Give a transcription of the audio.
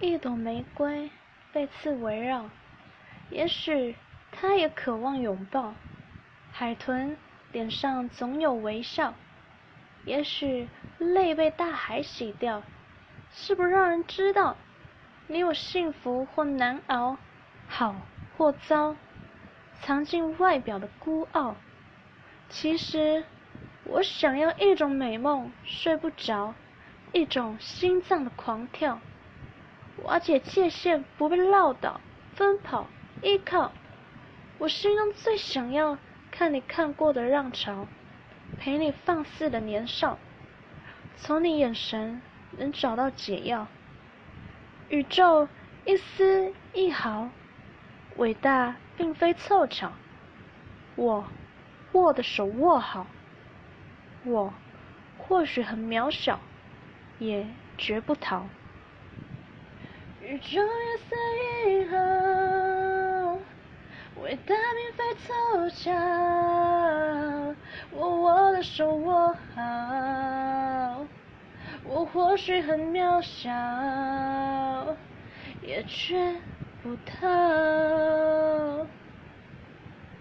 一朵玫瑰被刺围绕，也许它也渴望拥抱。海豚脸上总有微笑，也许泪被大海洗掉。是不让人知道，你有幸福或难熬，好或糟，藏进外表的孤傲。其实，我想要一种美梦，睡不着，一种心脏的狂跳。瓦解界限，不被唠叨，奔跑，依靠。我心中最想要看你看过的浪潮，陪你放肆的年少，从你眼神能找到解药。宇宙一丝一毫，伟大并非凑巧。我握的手握好，我或许很渺小，也绝不逃。宇宙一丝一毫，伟大并非凑巧。我握的手握好，我或许很渺小，也绝不逃。